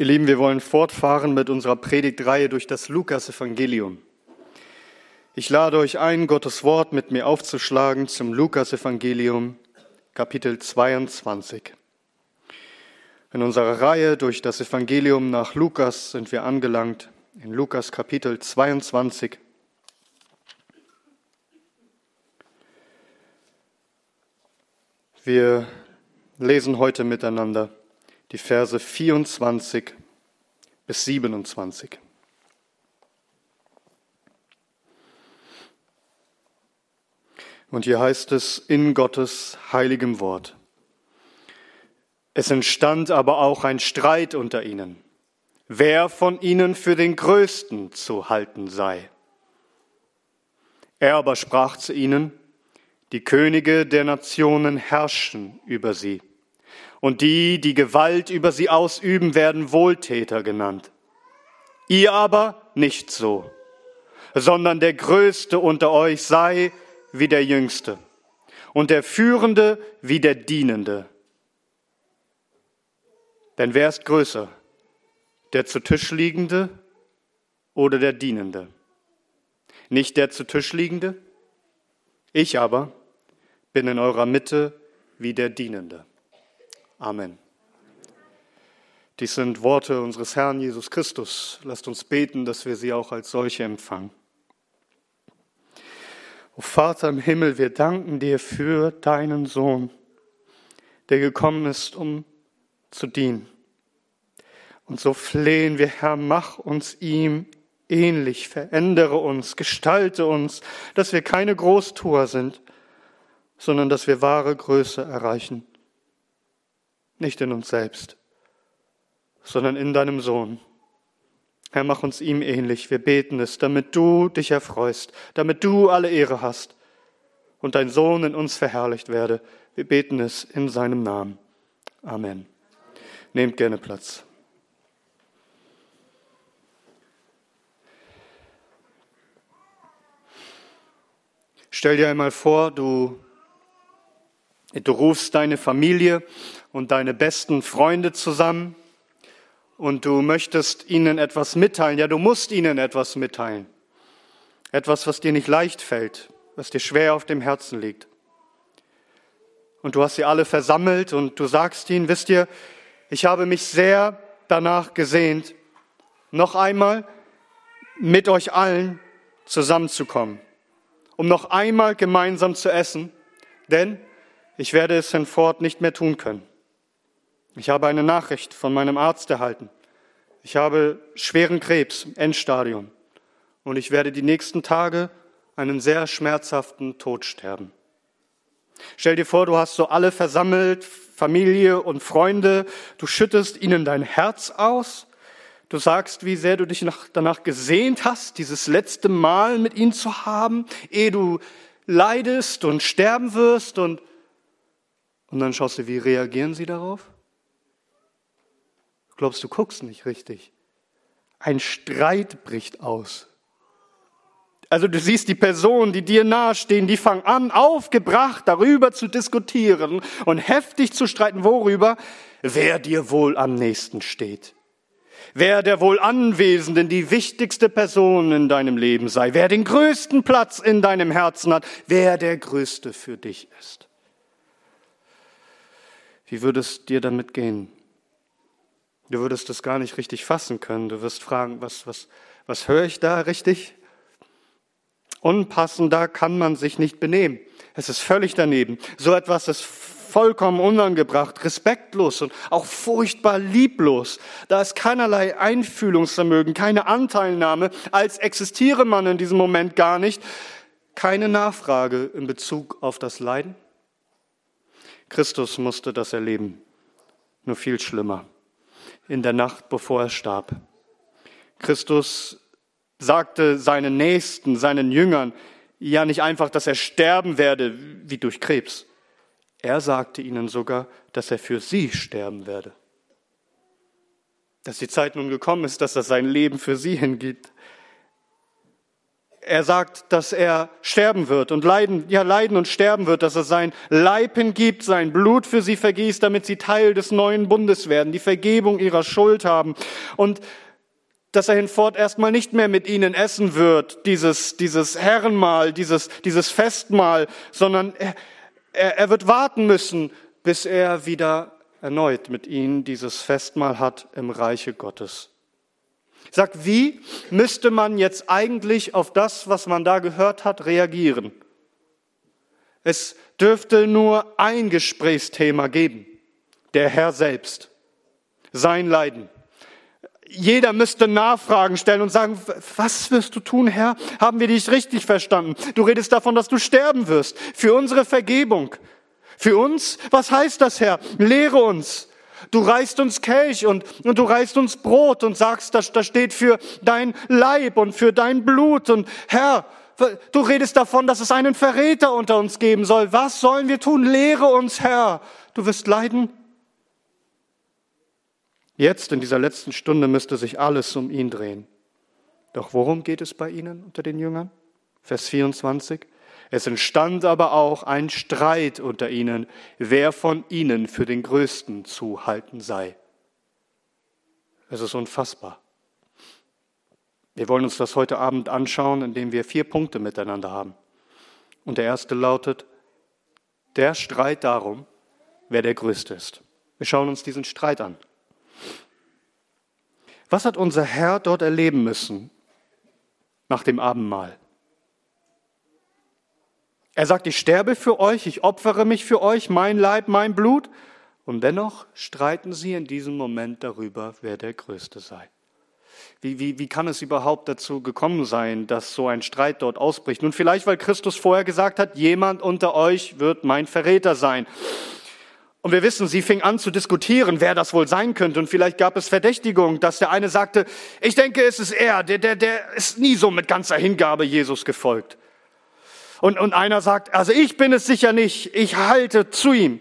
Ihr Lieben, wir wollen fortfahren mit unserer Predigtreihe durch das Lukas-Evangelium. Ich lade euch ein, Gottes Wort mit mir aufzuschlagen zum Lukas-Evangelium, Kapitel 22. In unserer Reihe durch das Evangelium nach Lukas sind wir angelangt, in Lukas Kapitel 22. Wir lesen heute miteinander die Verse 24 bis 27. Und hier heißt es in Gottes heiligem Wort. Es entstand aber auch ein Streit unter ihnen, wer von ihnen für den Größten zu halten sei. Er aber sprach zu ihnen, die Könige der Nationen herrschen über sie und die, die Gewalt über sie ausüben, werden Wohltäter genannt. Ihr aber nicht so, sondern der Größte unter euch sei wie der Jüngste und der Führende wie der Dienende. Denn wer ist größer, der zu Tisch liegende oder der Dienende? Nicht der zu Tisch liegende? Ich aber bin in eurer Mitte wie der Dienende. Amen. Dies sind Worte unseres Herrn Jesus Christus. Lasst uns beten, dass wir sie auch als solche empfangen. O Vater im Himmel, wir danken dir für deinen Sohn, der gekommen ist, um zu dienen. Und so flehen wir, Herr, mach uns ihm ähnlich, verändere uns, gestalte uns, dass wir keine Großtuer sind, sondern dass wir wahre Größe erreichen nicht in uns selbst, sondern in deinem Sohn. Herr, mach uns ihm ähnlich. Wir beten es, damit du dich erfreust, damit du alle Ehre hast und dein Sohn in uns verherrlicht werde. Wir beten es in seinem Namen. Amen. Nehmt gerne Platz. Stell dir einmal vor, du, du rufst deine Familie und deine besten Freunde zusammen und du möchtest ihnen etwas mitteilen. Ja, du musst ihnen etwas mitteilen. Etwas, was dir nicht leicht fällt, was dir schwer auf dem Herzen liegt. Und du hast sie alle versammelt und du sagst ihnen, wisst ihr, ich habe mich sehr danach gesehnt, noch einmal mit euch allen zusammenzukommen, um noch einmal gemeinsam zu essen, denn ich werde es hinfort nicht mehr tun können. Ich habe eine Nachricht von meinem Arzt erhalten. Ich habe schweren Krebs, Endstadium. Und ich werde die nächsten Tage einen sehr schmerzhaften Tod sterben. Stell dir vor, du hast so alle versammelt, Familie und Freunde. Du schüttest ihnen dein Herz aus. Du sagst, wie sehr du dich danach gesehnt hast, dieses letzte Mal mit ihnen zu haben, ehe du leidest und sterben wirst. Und, und dann schaust du, wie reagieren sie darauf? glaubst, du guckst nicht richtig. Ein Streit bricht aus. Also du siehst die Personen, die dir nahestehen, die fangen an, aufgebracht darüber zu diskutieren und heftig zu streiten, worüber, wer dir wohl am nächsten steht. Wer der wohl Anwesenden die wichtigste Person in deinem Leben sei, wer den größten Platz in deinem Herzen hat, wer der größte für dich ist. Wie würde es dir damit gehen? Du würdest das gar nicht richtig fassen können. Du wirst fragen, was, was, was höre ich da richtig? Unpassender kann man sich nicht benehmen. Es ist völlig daneben. So etwas ist vollkommen unangebracht, respektlos und auch furchtbar lieblos. Da ist keinerlei Einfühlungsvermögen, keine Anteilnahme, als existiere man in diesem Moment gar nicht, keine Nachfrage in Bezug auf das Leiden. Christus musste das erleben, nur viel schlimmer in der Nacht, bevor er starb. Christus sagte seinen Nächsten, seinen Jüngern, ja nicht einfach, dass er sterben werde wie durch Krebs. Er sagte ihnen sogar, dass er für sie sterben werde. Dass die Zeit nun gekommen ist, dass er sein Leben für sie hingibt. Er sagt, dass er sterben wird und leiden, ja, leiden und sterben wird, dass er sein Leib hingibt, sein Blut für sie vergießt, damit sie Teil des neuen Bundes werden, die Vergebung ihrer Schuld haben und dass er hinfort erstmal nicht mehr mit ihnen essen wird, dieses, dieses Herrenmahl, dieses, dieses Festmahl, sondern er, er, wird warten müssen, bis er wieder erneut mit ihnen dieses Festmahl hat im Reiche Gottes. Sagt, wie müsste man jetzt eigentlich auf das, was man da gehört hat, reagieren? Es dürfte nur ein Gesprächsthema geben, der Herr selbst, sein Leiden. Jeder müsste Nachfragen stellen und sagen, was wirst du tun, Herr? Haben wir dich richtig verstanden? Du redest davon, dass du sterben wirst, für unsere Vergebung. Für uns, was heißt das, Herr? Lehre uns. Du reichst uns Kelch und, und du reichst uns Brot und sagst, das, das steht für dein Leib und für dein Blut. Und Herr, du redest davon, dass es einen Verräter unter uns geben soll. Was sollen wir tun? Lehre uns, Herr. Du wirst leiden. Jetzt, in dieser letzten Stunde, müsste sich alles um ihn drehen. Doch worum geht es bei ihnen unter den Jüngern? Vers 24. Es entstand aber auch ein Streit unter ihnen, wer von ihnen für den Größten zu halten sei. Es ist unfassbar. Wir wollen uns das heute Abend anschauen, indem wir vier Punkte miteinander haben. Und der erste lautet, der Streit darum, wer der Größte ist. Wir schauen uns diesen Streit an. Was hat unser Herr dort erleben müssen nach dem Abendmahl? Er sagt, ich sterbe für euch, ich opfere mich für euch, mein Leib, mein Blut. Und dennoch streiten sie in diesem Moment darüber, wer der Größte sei. Wie, wie, wie kann es überhaupt dazu gekommen sein, dass so ein Streit dort ausbricht? Nun vielleicht, weil Christus vorher gesagt hat, jemand unter euch wird mein Verräter sein. Und wir wissen, sie fing an zu diskutieren, wer das wohl sein könnte. Und vielleicht gab es Verdächtigung, dass der eine sagte, ich denke, es ist er, der, der, der ist nie so mit ganzer Hingabe Jesus gefolgt. Und, und einer sagt, also ich bin es sicher nicht, ich halte zu ihm.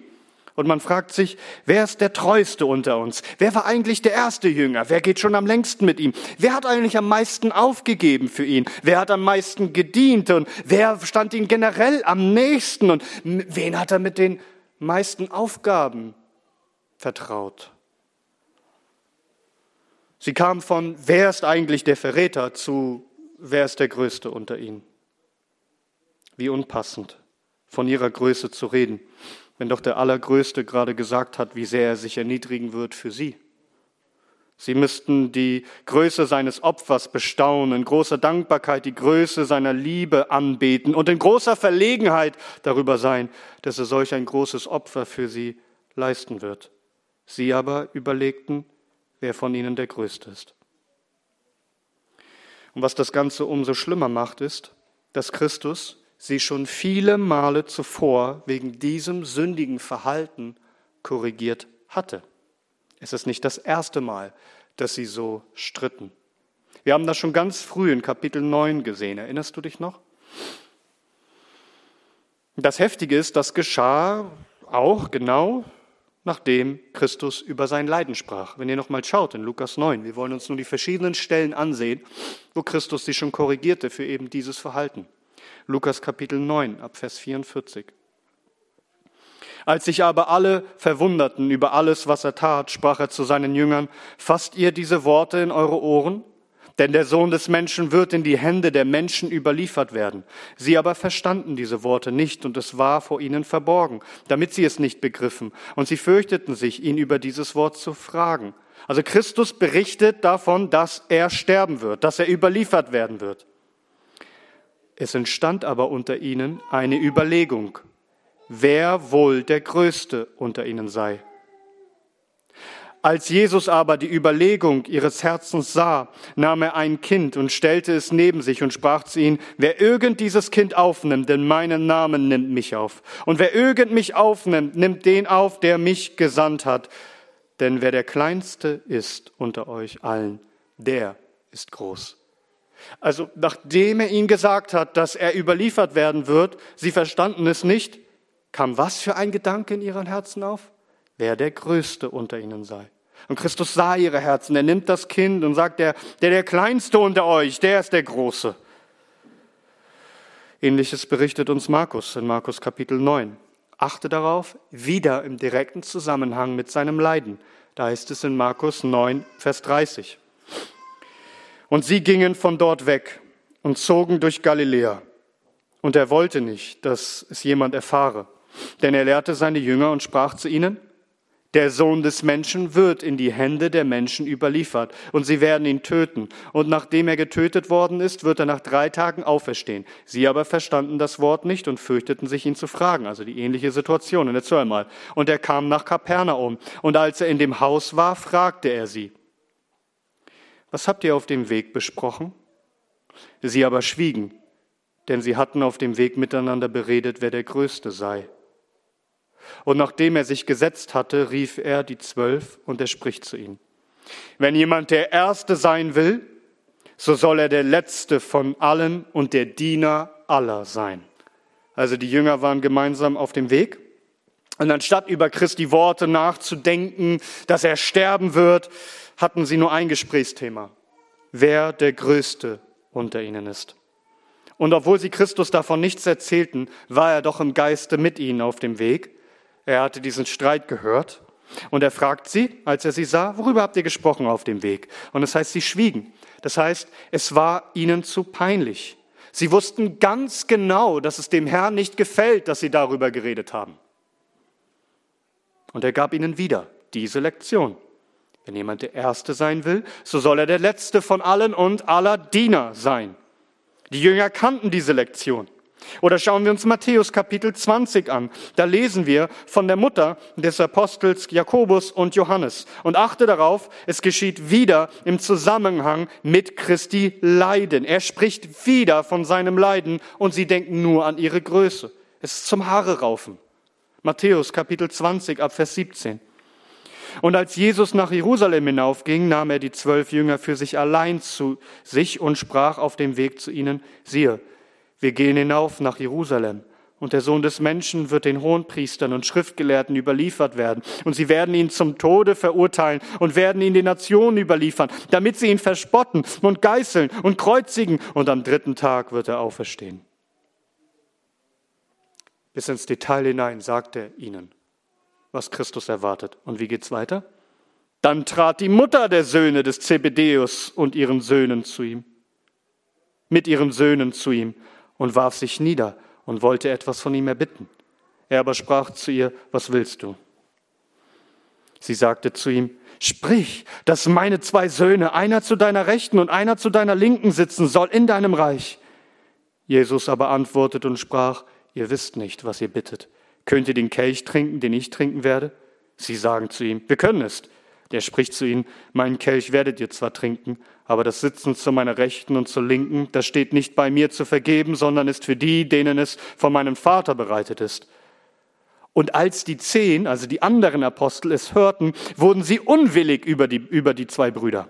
Und man fragt sich, wer ist der Treueste unter uns? Wer war eigentlich der erste Jünger? Wer geht schon am längsten mit ihm? Wer hat eigentlich am meisten aufgegeben für ihn? Wer hat am meisten gedient? Und wer stand ihm generell am nächsten? Und wen hat er mit den meisten Aufgaben vertraut? Sie kam von, wer ist eigentlich der Verräter zu, wer ist der Größte unter ihnen? Wie unpassend, von ihrer Größe zu reden, wenn doch der Allergrößte gerade gesagt hat, wie sehr er sich erniedrigen wird für sie. Sie müssten die Größe seines Opfers bestaunen, in großer Dankbarkeit die Größe seiner Liebe anbeten und in großer Verlegenheit darüber sein, dass er solch ein großes Opfer für sie leisten wird. Sie aber überlegten, wer von ihnen der Größte ist. Und was das Ganze umso schlimmer macht, ist, dass Christus sie schon viele Male zuvor wegen diesem sündigen Verhalten korrigiert hatte. Es ist nicht das erste Mal, dass sie so stritten. Wir haben das schon ganz früh in Kapitel 9 gesehen. Erinnerst du dich noch? Das Heftige ist, das geschah auch genau nachdem Christus über sein Leiden sprach. Wenn ihr nochmal schaut in Lukas 9, wir wollen uns nur die verschiedenen Stellen ansehen, wo Christus sie schon korrigierte für eben dieses Verhalten. Lukas Kapitel 9 ab Vers 44. Als sich aber alle verwunderten über alles, was er tat, sprach er zu seinen Jüngern, fasst ihr diese Worte in eure Ohren? Denn der Sohn des Menschen wird in die Hände der Menschen überliefert werden. Sie aber verstanden diese Worte nicht und es war vor ihnen verborgen, damit sie es nicht begriffen. Und sie fürchteten sich, ihn über dieses Wort zu fragen. Also Christus berichtet davon, dass er sterben wird, dass er überliefert werden wird. Es entstand aber unter ihnen eine Überlegung, wer wohl der Größte unter ihnen sei. Als Jesus aber die Überlegung ihres Herzens sah, nahm er ein Kind und stellte es neben sich und sprach zu ihnen, wer irgend dieses Kind aufnimmt, denn meinen Namen nimmt mich auf. Und wer irgend mich aufnimmt, nimmt den auf, der mich gesandt hat. Denn wer der Kleinste ist unter euch allen, der ist groß. Also nachdem er ihnen gesagt hat, dass er überliefert werden wird, sie verstanden es nicht, kam was für ein Gedanke in ihren Herzen auf? Wer der Größte unter ihnen sei. Und Christus sah ihre Herzen. Er nimmt das Kind und sagt, der, der, der Kleinste unter euch, der ist der Große. Ähnliches berichtet uns Markus in Markus Kapitel 9. Achte darauf, wieder im direkten Zusammenhang mit seinem Leiden. Da heißt es in Markus 9, Vers 30. Und sie gingen von dort weg und zogen durch Galiläa. Und er wollte nicht, dass es jemand erfahre. Denn er lehrte seine Jünger und sprach zu ihnen, der Sohn des Menschen wird in die Hände der Menschen überliefert und sie werden ihn töten. Und nachdem er getötet worden ist, wird er nach drei Tagen auferstehen. Sie aber verstanden das Wort nicht und fürchteten sich, ihn zu fragen. Also die ähnliche Situation. Und jetzt hör mal. Und er kam nach Kapernaum. Und als er in dem Haus war, fragte er sie, was habt ihr auf dem Weg besprochen? Sie aber schwiegen, denn sie hatten auf dem Weg miteinander beredet, wer der Größte sei. Und nachdem er sich gesetzt hatte, rief er die Zwölf und er spricht zu ihnen. Wenn jemand der Erste sein will, so soll er der Letzte von allen und der Diener aller sein. Also die Jünger waren gemeinsam auf dem Weg. Und anstatt über Christi Worte nachzudenken, dass er sterben wird, hatten sie nur ein Gesprächsthema. Wer der Größte unter ihnen ist. Und obwohl sie Christus davon nichts erzählten, war er doch im Geiste mit ihnen auf dem Weg er hatte diesen Streit gehört und er fragt sie, als er sie sah, worüber habt ihr gesprochen auf dem Weg? Und das heißt, sie schwiegen. Das heißt, es war ihnen zu peinlich. Sie wussten ganz genau, dass es dem Herrn nicht gefällt, dass sie darüber geredet haben. Und er gab ihnen wieder diese Lektion. Wenn jemand der Erste sein will, so soll er der Letzte von allen und aller Diener sein. Die Jünger kannten diese Lektion. Oder schauen wir uns Matthäus Kapitel 20 an. Da lesen wir von der Mutter des Apostels Jakobus und Johannes. Und achte darauf, es geschieht wieder im Zusammenhang mit Christi Leiden. Er spricht wieder von seinem Leiden und sie denken nur an ihre Größe. Es ist zum Haare raufen. Matthäus Kapitel 20 ab Vers 17. Und als Jesus nach Jerusalem hinaufging, nahm er die zwölf Jünger für sich allein zu sich und sprach auf dem Weg zu ihnen, siehe, wir gehen hinauf nach Jerusalem. Und der Sohn des Menschen wird den Hohenpriestern und Schriftgelehrten überliefert werden. Und sie werden ihn zum Tode verurteilen und werden ihn den Nationen überliefern, damit sie ihn verspotten und geißeln und kreuzigen. Und am dritten Tag wird er auferstehen. Bis ins Detail hinein sagt er ihnen, was Christus erwartet. Und wie geht's weiter? Dann trat die Mutter der Söhne des Zebedeus und ihren Söhnen zu ihm, mit ihren Söhnen zu ihm und warf sich nieder und wollte etwas von ihm erbitten. Er aber sprach zu ihr, was willst du? Sie sagte zu ihm, sprich, dass meine zwei Söhne, einer zu deiner Rechten und einer zu deiner Linken sitzen soll in deinem Reich. Jesus aber antwortete und sprach, ihr wisst nicht, was ihr bittet. Könnt ihr den Kelch trinken, den ich trinken werde? Sie sagen zu ihm, wir können es. Der spricht zu ihnen, meinen Kelch werdet ihr zwar trinken, aber das Sitzen zu meiner Rechten und zur Linken, das steht nicht bei mir zu vergeben, sondern ist für die, denen es von meinem Vater bereitet ist. Und als die zehn, also die anderen Apostel, es hörten, wurden sie unwillig über die, über die zwei Brüder.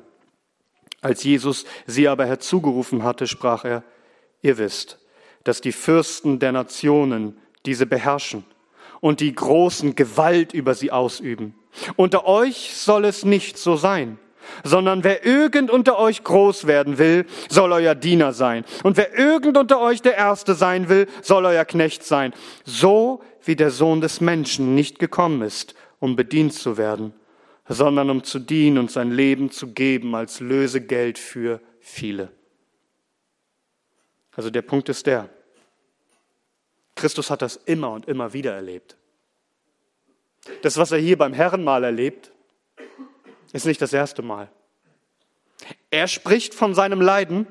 Als Jesus sie aber herzugerufen hatte, sprach er, ihr wisst, dass die Fürsten der Nationen diese beherrschen und die großen Gewalt über sie ausüben. Unter euch soll es nicht so sein, sondern wer irgend unter euch groß werden will, soll euer Diener sein. Und wer irgend unter euch der Erste sein will, soll euer Knecht sein. So wie der Sohn des Menschen nicht gekommen ist, um bedient zu werden, sondern um zu dienen und sein Leben zu geben als Lösegeld für viele. Also der Punkt ist der, Christus hat das immer und immer wieder erlebt. Das, was er hier beim Herrenmahl erlebt, ist nicht das erste Mal. Er spricht von seinem Leiden,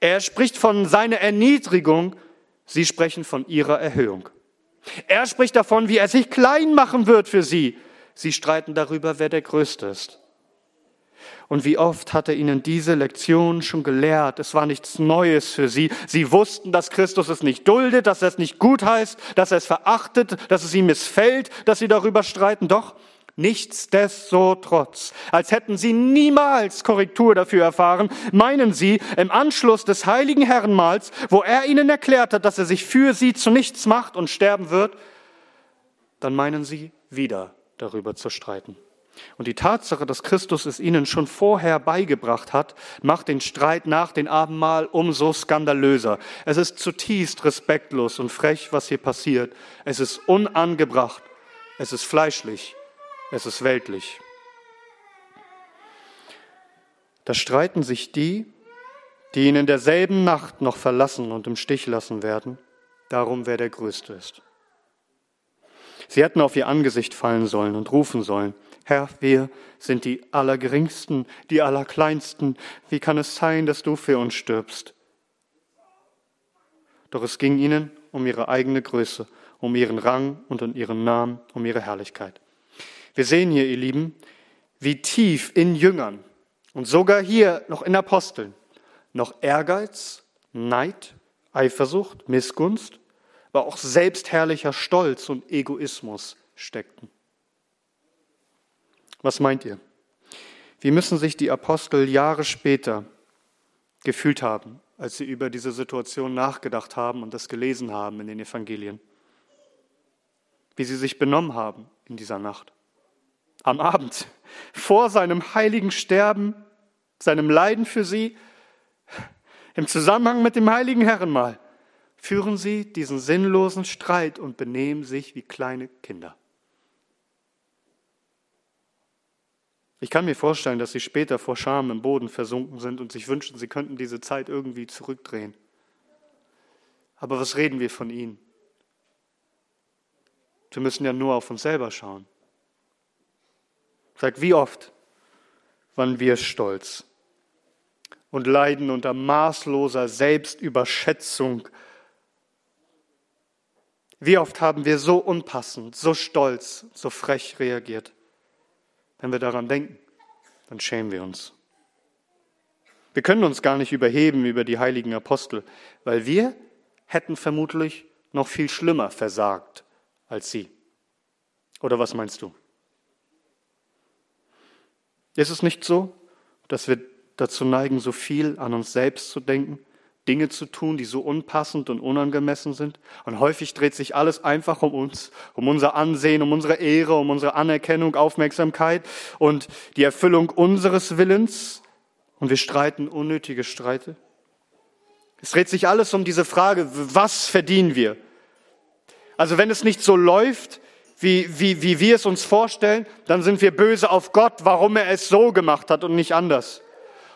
er spricht von seiner Erniedrigung, sie sprechen von ihrer Erhöhung. Er spricht davon, wie er sich klein machen wird für sie. Sie streiten darüber, wer der Größte ist. Und wie oft hat er ihnen diese Lektion schon gelehrt. Es war nichts Neues für sie. Sie wussten, dass Christus es nicht duldet, dass er es nicht gut heißt, dass er es verachtet, dass es ihm missfällt, dass sie darüber streiten. Doch nichtsdestotrotz, als hätten sie niemals Korrektur dafür erfahren, meinen sie im Anschluss des heiligen Herrenmahls, wo er ihnen erklärt hat, dass er sich für sie zu nichts macht und sterben wird, dann meinen sie wieder darüber zu streiten. Und die Tatsache, dass Christus es ihnen schon vorher beigebracht hat, macht den Streit nach dem Abendmahl umso skandalöser. Es ist zutiefst respektlos und frech, was hier passiert. Es ist unangebracht. Es ist fleischlich. Es ist weltlich. Da streiten sich die, die ihn in derselben Nacht noch verlassen und im Stich lassen werden, darum, wer der Größte ist. Sie hätten auf ihr Angesicht fallen sollen und rufen sollen, Herr, wir sind die Allergeringsten, die Allerkleinsten. Wie kann es sein, dass du für uns stirbst? Doch es ging ihnen um ihre eigene Größe, um ihren Rang und um ihren Namen, um ihre Herrlichkeit. Wir sehen hier, ihr Lieben, wie tief in Jüngern und sogar hier noch in Aposteln noch Ehrgeiz, Neid, Eifersucht, Missgunst, aber auch selbstherrlicher Stolz und Egoismus steckten. Was meint ihr? Wie müssen sich die Apostel Jahre später gefühlt haben, als sie über diese Situation nachgedacht haben und das gelesen haben in den Evangelien? Wie sie sich benommen haben in dieser Nacht. Am Abend, vor seinem heiligen Sterben, seinem Leiden für sie, im Zusammenhang mit dem heiligen Herrenmahl, führen sie diesen sinnlosen Streit und benehmen sich wie kleine Kinder. Ich kann mir vorstellen, dass sie später vor Scham im Boden versunken sind und sich wünschen, sie könnten diese Zeit irgendwie zurückdrehen. Aber was reden wir von ihnen? Wir müssen ja nur auf uns selber schauen. Sag, wie oft waren wir stolz und leiden unter maßloser Selbstüberschätzung? Wie oft haben wir so unpassend, so stolz, so frech reagiert? Wenn wir daran denken, dann schämen wir uns. Wir können uns gar nicht überheben über die heiligen Apostel, weil wir hätten vermutlich noch viel schlimmer versagt als sie. Oder was meinst du? Ist es nicht so, dass wir dazu neigen, so viel an uns selbst zu denken Dinge zu tun, die so unpassend und unangemessen sind. Und häufig dreht sich alles einfach um uns, um unser Ansehen, um unsere Ehre, um unsere Anerkennung, Aufmerksamkeit und die Erfüllung unseres Willens. Und wir streiten unnötige Streite. Es dreht sich alles um diese Frage, was verdienen wir? Also wenn es nicht so läuft, wie, wie, wie wir es uns vorstellen, dann sind wir böse auf Gott, warum er es so gemacht hat und nicht anders.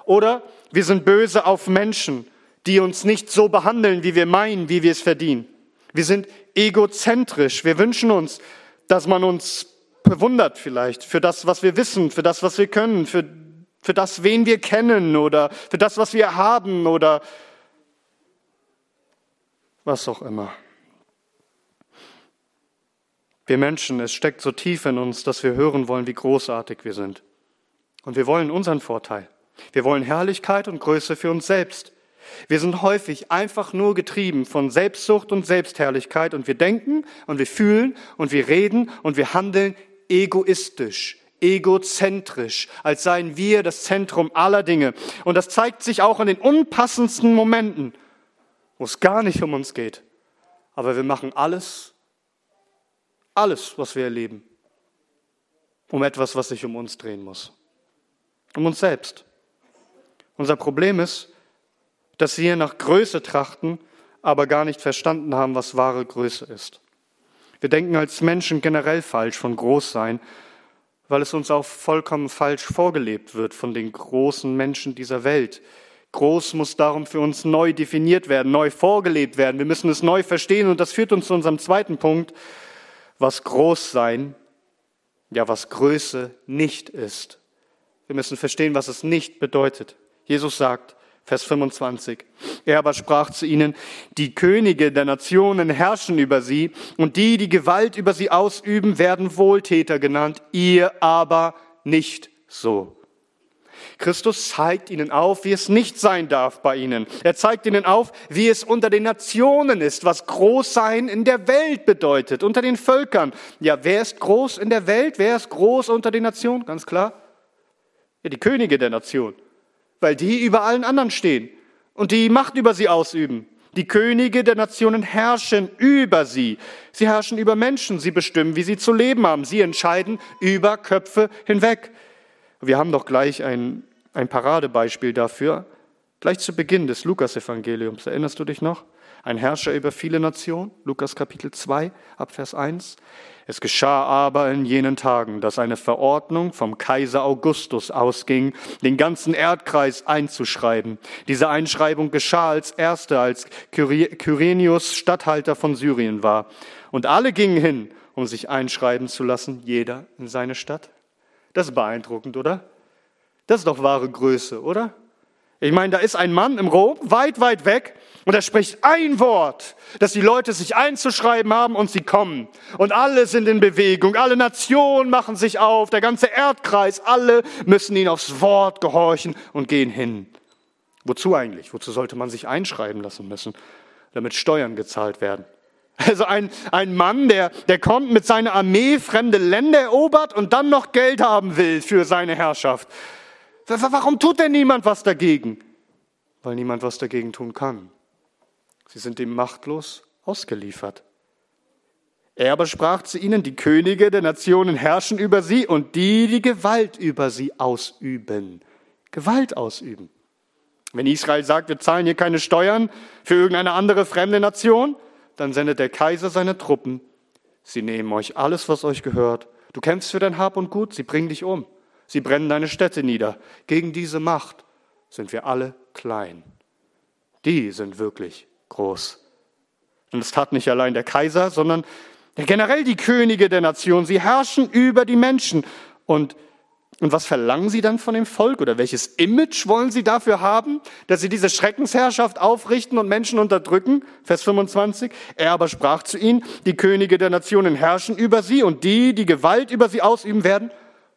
Oder wir sind böse auf Menschen, die uns nicht so behandeln, wie wir meinen, wie wir es verdienen. Wir sind egozentrisch. Wir wünschen uns, dass man uns bewundert vielleicht für das, was wir wissen, für das, was wir können, für, für das, wen wir kennen oder für das, was wir haben oder was auch immer. Wir Menschen, es steckt so tief in uns, dass wir hören wollen, wie großartig wir sind. Und wir wollen unseren Vorteil. Wir wollen Herrlichkeit und Größe für uns selbst. Wir sind häufig einfach nur getrieben von Selbstsucht und Selbstherrlichkeit und wir denken und wir fühlen und wir reden und wir handeln egoistisch, egozentrisch, als seien wir das Zentrum aller Dinge. Und das zeigt sich auch in den unpassendsten Momenten, wo es gar nicht um uns geht. Aber wir machen alles, alles, was wir erleben, um etwas, was sich um uns drehen muss. Um uns selbst. Unser Problem ist, dass wir nach Größe trachten, aber gar nicht verstanden haben, was wahre Größe ist. Wir denken als Menschen generell falsch von Großsein, weil es uns auch vollkommen falsch vorgelebt wird von den großen Menschen dieser Welt. Groß muss darum für uns neu definiert werden, neu vorgelebt werden. Wir müssen es neu verstehen und das führt uns zu unserem zweiten Punkt, was Großsein, ja was Größe nicht ist. Wir müssen verstehen, was es nicht bedeutet. Jesus sagt, Vers 25. Er aber sprach zu ihnen, die Könige der Nationen herrschen über sie und die, die Gewalt über sie ausüben, werden Wohltäter genannt, ihr aber nicht so. Christus zeigt ihnen auf, wie es nicht sein darf bei ihnen. Er zeigt ihnen auf, wie es unter den Nationen ist, was Großsein in der Welt bedeutet, unter den Völkern. Ja, wer ist groß in der Welt? Wer ist groß unter den Nationen? Ganz klar. Ja, die Könige der Nation weil die über allen anderen stehen und die Macht über sie ausüben. Die Könige der Nationen herrschen über sie. Sie herrschen über Menschen. Sie bestimmen, wie sie zu leben haben. Sie entscheiden über Köpfe hinweg. Wir haben doch gleich ein, ein Paradebeispiel dafür. Gleich zu Beginn des Lukas-Evangeliums. Erinnerst du dich noch? Ein Herrscher über viele Nationen. Lukas Kapitel 2, Abvers 1. Es geschah aber in jenen Tagen, dass eine Verordnung vom Kaiser Augustus ausging, den ganzen Erdkreis einzuschreiben. Diese Einschreibung geschah als erste, als Kyrenius Statthalter von Syrien war. Und alle gingen hin, um sich einschreiben zu lassen, jeder in seine Stadt. Das ist beeindruckend, oder? Das ist doch wahre Größe, oder? Ich meine, da ist ein Mann im Rom, weit, weit weg, und er spricht ein Wort, dass die Leute sich einzuschreiben haben und sie kommen. Und alle sind in Bewegung, alle Nationen machen sich auf, der ganze Erdkreis, alle müssen ihn aufs Wort gehorchen und gehen hin. Wozu eigentlich? Wozu sollte man sich einschreiben lassen müssen? Damit Steuern gezahlt werden. Also ein, ein Mann, der, der kommt mit seiner Armee fremde Länder erobert und dann noch Geld haben will für seine Herrschaft. Warum tut denn niemand was dagegen? Weil niemand was dagegen tun kann. Sie sind ihm machtlos ausgeliefert. Er aber sprach zu ihnen, die Könige der Nationen herrschen über sie und die, die Gewalt über sie ausüben. Gewalt ausüben. Wenn Israel sagt, wir zahlen hier keine Steuern für irgendeine andere fremde Nation, dann sendet der Kaiser seine Truppen. Sie nehmen euch alles, was euch gehört. Du kämpfst für dein Hab und Gut, sie bringen dich um. Sie brennen deine Städte nieder. Gegen diese Macht sind wir alle klein. Die sind wirklich groß. Und es tat nicht allein der Kaiser, sondern generell die Könige der Nation. Sie herrschen über die Menschen. Und, und was verlangen sie dann von dem Volk oder welches Image wollen sie dafür haben, dass sie diese Schreckensherrschaft aufrichten und Menschen unterdrücken? Vers 25. Er aber sprach zu ihnen, die Könige der Nationen herrschen über sie und die, die Gewalt über sie ausüben werden,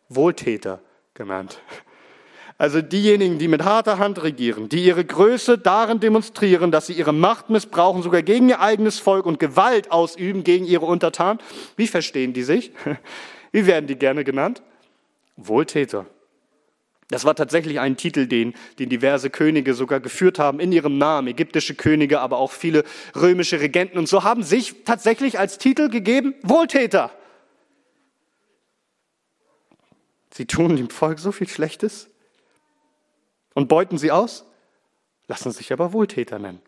Wohltäter genannt. Also diejenigen, die mit harter Hand regieren, die ihre Größe darin demonstrieren, dass sie ihre Macht missbrauchen, sogar gegen ihr eigenes Volk und Gewalt ausüben gegen ihre Untertanen. Wie verstehen die sich? Wie werden die gerne genannt? Wohltäter. Das war tatsächlich ein Titel, den, den diverse Könige sogar geführt haben in ihrem Namen, ägyptische Könige, aber auch viele römische Regenten. Und so haben sich tatsächlich als Titel gegeben Wohltäter. Sie tun dem Volk so viel Schlechtes und beuten sie aus, lassen sich aber Wohltäter nennen.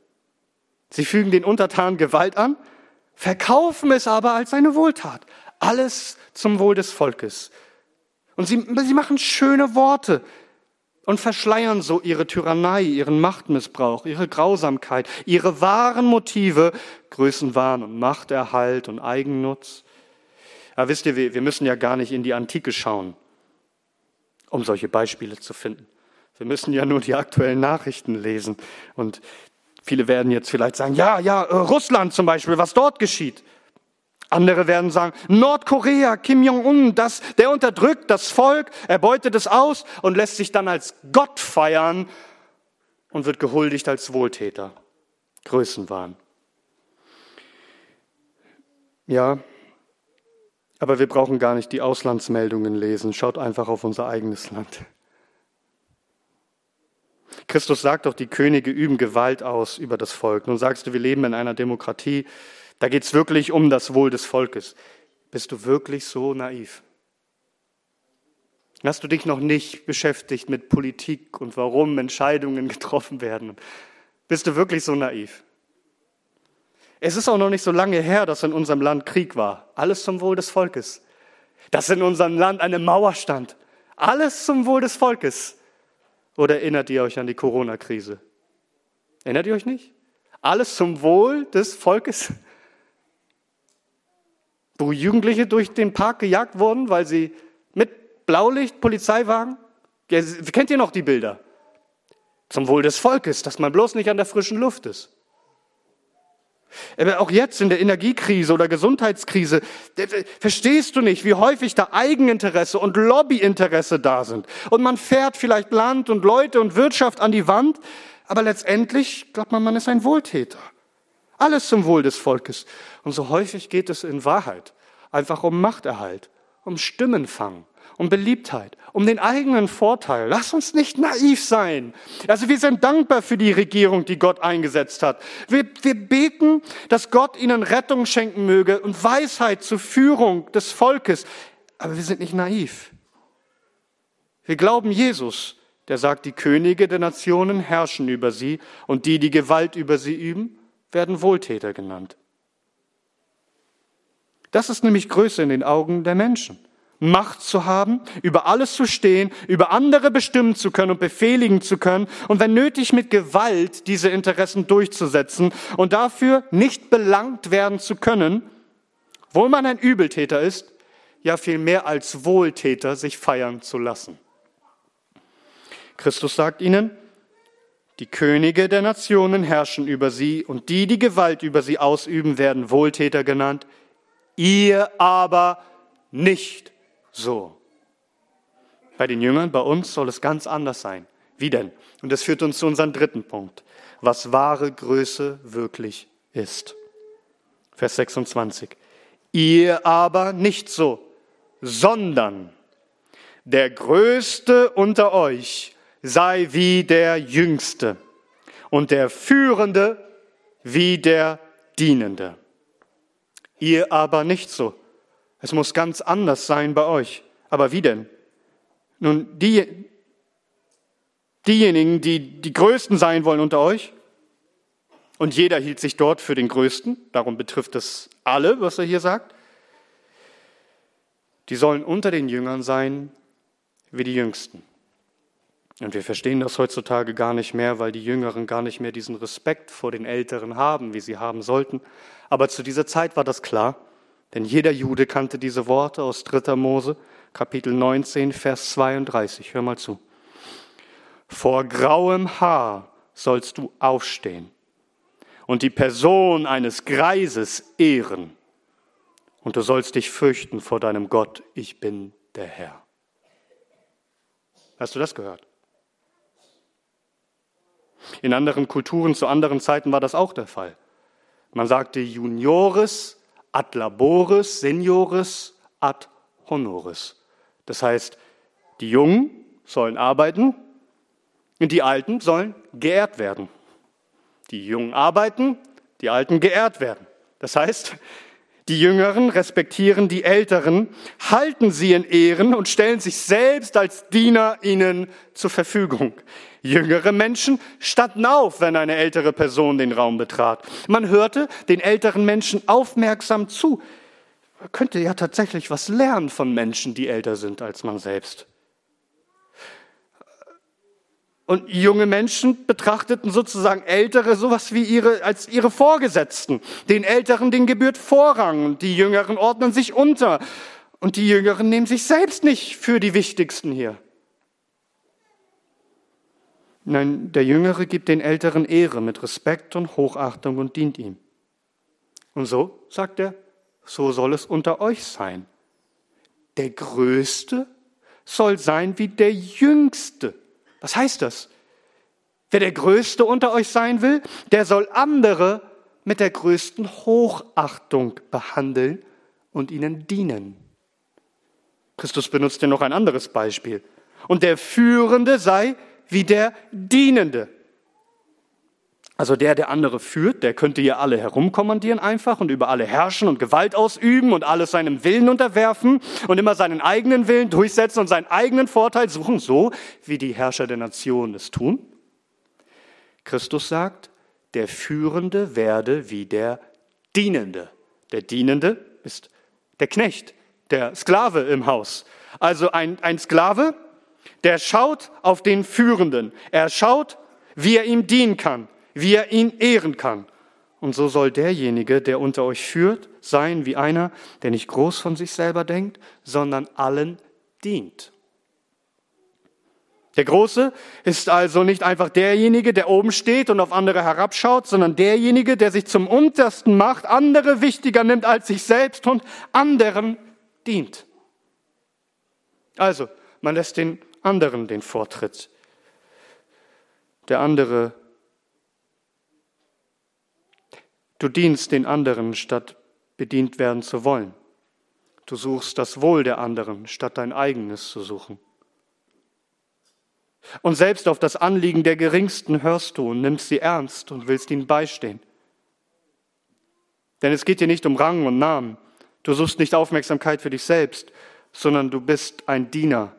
Sie fügen den Untertanen Gewalt an, verkaufen es aber als eine Wohltat. Alles zum Wohl des Volkes. Und sie, sie machen schöne Worte und verschleiern so ihre Tyrannei, ihren Machtmissbrauch, ihre Grausamkeit, ihre wahren Motive, Größenwahn und Machterhalt und Eigennutz. Aber wisst ihr, wir müssen ja gar nicht in die Antike schauen, um solche Beispiele zu finden. Wir müssen ja nur die aktuellen Nachrichten lesen. Und viele werden jetzt vielleicht sagen, ja, ja, äh, Russland zum Beispiel, was dort geschieht. Andere werden sagen, Nordkorea, Kim Jong-un, das, der unterdrückt das Volk, er beutet es aus und lässt sich dann als Gott feiern und wird gehuldigt als Wohltäter. Größenwahn. Ja, aber wir brauchen gar nicht die Auslandsmeldungen lesen. Schaut einfach auf unser eigenes Land. Christus sagt doch, die Könige üben Gewalt aus über das Volk. Nun sagst du, wir leben in einer Demokratie, da geht es wirklich um das Wohl des Volkes. Bist du wirklich so naiv? Hast du dich noch nicht beschäftigt mit Politik und warum Entscheidungen getroffen werden? Bist du wirklich so naiv? Es ist auch noch nicht so lange her, dass in unserem Land Krieg war. Alles zum Wohl des Volkes. Dass in unserem Land eine Mauer stand. Alles zum Wohl des Volkes. Oder erinnert ihr euch an die Corona-Krise? Erinnert ihr euch nicht? Alles zum Wohl des Volkes? Wo Jugendliche durch den Park gejagt wurden, weil sie mit Blaulicht, Polizeiwagen, kennt ihr noch die Bilder? Zum Wohl des Volkes, dass man bloß nicht an der frischen Luft ist. Aber auch jetzt in der Energiekrise oder Gesundheitskrise, verstehst du nicht, wie häufig da Eigeninteresse und Lobbyinteresse da sind. Und man fährt vielleicht Land und Leute und Wirtschaft an die Wand, aber letztendlich glaubt man, man ist ein Wohltäter. Alles zum Wohl des Volkes. Und so häufig geht es in Wahrheit einfach um Machterhalt, um Stimmenfang, um Beliebtheit, um den eigenen Vorteil. Lass uns nicht naiv sein. Also wir sind dankbar für die Regierung, die Gott eingesetzt hat. Wir, wir beten, dass Gott ihnen Rettung schenken möge und Weisheit zur Führung des Volkes. Aber wir sind nicht naiv. Wir glauben Jesus, der sagt, die Könige der Nationen herrschen über sie und die, die Gewalt über sie üben, werden Wohltäter genannt. Das ist nämlich Größe in den Augen der Menschen. Macht zu haben, über alles zu stehen, über andere bestimmen zu können und befehligen zu können und wenn nötig mit Gewalt diese Interessen durchzusetzen und dafür nicht belangt werden zu können, wo man ein Übeltäter ist, ja vielmehr als Wohltäter sich feiern zu lassen. Christus sagt ihnen, die Könige der Nationen herrschen über sie und die, die Gewalt über sie ausüben, werden Wohltäter genannt. Ihr aber nicht so. Bei den Jüngern, bei uns soll es ganz anders sein. Wie denn? Und das führt uns zu unserem dritten Punkt, was wahre Größe wirklich ist. Vers 26. Ihr aber nicht so, sondern der Größte unter euch sei wie der Jüngste und der Führende wie der Dienende. Ihr aber nicht so. Es muss ganz anders sein bei euch. Aber wie denn? Nun, die, diejenigen, die die Größten sein wollen unter euch, und jeder hielt sich dort für den Größten, darum betrifft es alle, was er hier sagt, die sollen unter den Jüngern sein wie die Jüngsten. Und wir verstehen das heutzutage gar nicht mehr, weil die Jüngeren gar nicht mehr diesen Respekt vor den Älteren haben, wie sie haben sollten. Aber zu dieser Zeit war das klar, denn jeder Jude kannte diese Worte aus 3. Mose, Kapitel 19, Vers 32. Hör mal zu. Vor grauem Haar sollst du aufstehen und die Person eines Greises ehren. Und du sollst dich fürchten vor deinem Gott, ich bin der Herr. Hast du das gehört? In anderen Kulturen zu anderen Zeiten war das auch der Fall. Man sagte Junioris ad labores, Senioris ad honoris. Das heißt, die Jungen sollen arbeiten und die Alten sollen geehrt werden. Die Jungen arbeiten, die Alten geehrt werden. Das heißt, die Jüngeren respektieren die Älteren, halten sie in Ehren und stellen sich selbst als Diener ihnen zur Verfügung. Jüngere Menschen standen auf, wenn eine ältere Person den Raum betrat. Man hörte den älteren Menschen aufmerksam zu. Man könnte ja tatsächlich was lernen von Menschen, die älter sind als man selbst. Und junge Menschen betrachteten sozusagen Ältere sowas wie ihre, als ihre Vorgesetzten. Den Älteren, den gebührt Vorrang die Jüngeren ordnen sich unter. Und die Jüngeren nehmen sich selbst nicht für die Wichtigsten hier. Nein, der Jüngere gibt den Älteren Ehre mit Respekt und Hochachtung und dient ihm. Und so, sagt er, so soll es unter euch sein. Der Größte soll sein wie der Jüngste. Was heißt das? Wer der Größte unter euch sein will, der soll andere mit der größten Hochachtung behandeln und ihnen dienen. Christus benutzt ja noch ein anderes Beispiel. Und der Führende sei wie der Dienende. Also der, der andere führt, der könnte hier alle herumkommandieren einfach und über alle herrschen und Gewalt ausüben und alles seinem Willen unterwerfen und immer seinen eigenen Willen durchsetzen und seinen eigenen Vorteil suchen, so wie die Herrscher der Nation es tun. Christus sagt, der Führende werde wie der Dienende. Der Dienende ist der Knecht, der Sklave im Haus. Also ein, ein Sklave, der schaut auf den Führenden. Er schaut, wie er ihm dienen kann wie er ihn ehren kann. Und so soll derjenige, der unter euch führt, sein wie einer, der nicht groß von sich selber denkt, sondern allen dient. Der Große ist also nicht einfach derjenige, der oben steht und auf andere herabschaut, sondern derjenige, der sich zum Untersten macht, andere wichtiger nimmt als sich selbst und anderen dient. Also, man lässt den anderen den Vortritt. Der andere Du dienst den anderen, statt bedient werden zu wollen. Du suchst das Wohl der anderen, statt dein eigenes zu suchen. Und selbst auf das Anliegen der Geringsten hörst du und nimmst sie ernst und willst ihnen beistehen. Denn es geht dir nicht um Rang und Namen. Du suchst nicht Aufmerksamkeit für dich selbst, sondern du bist ein Diener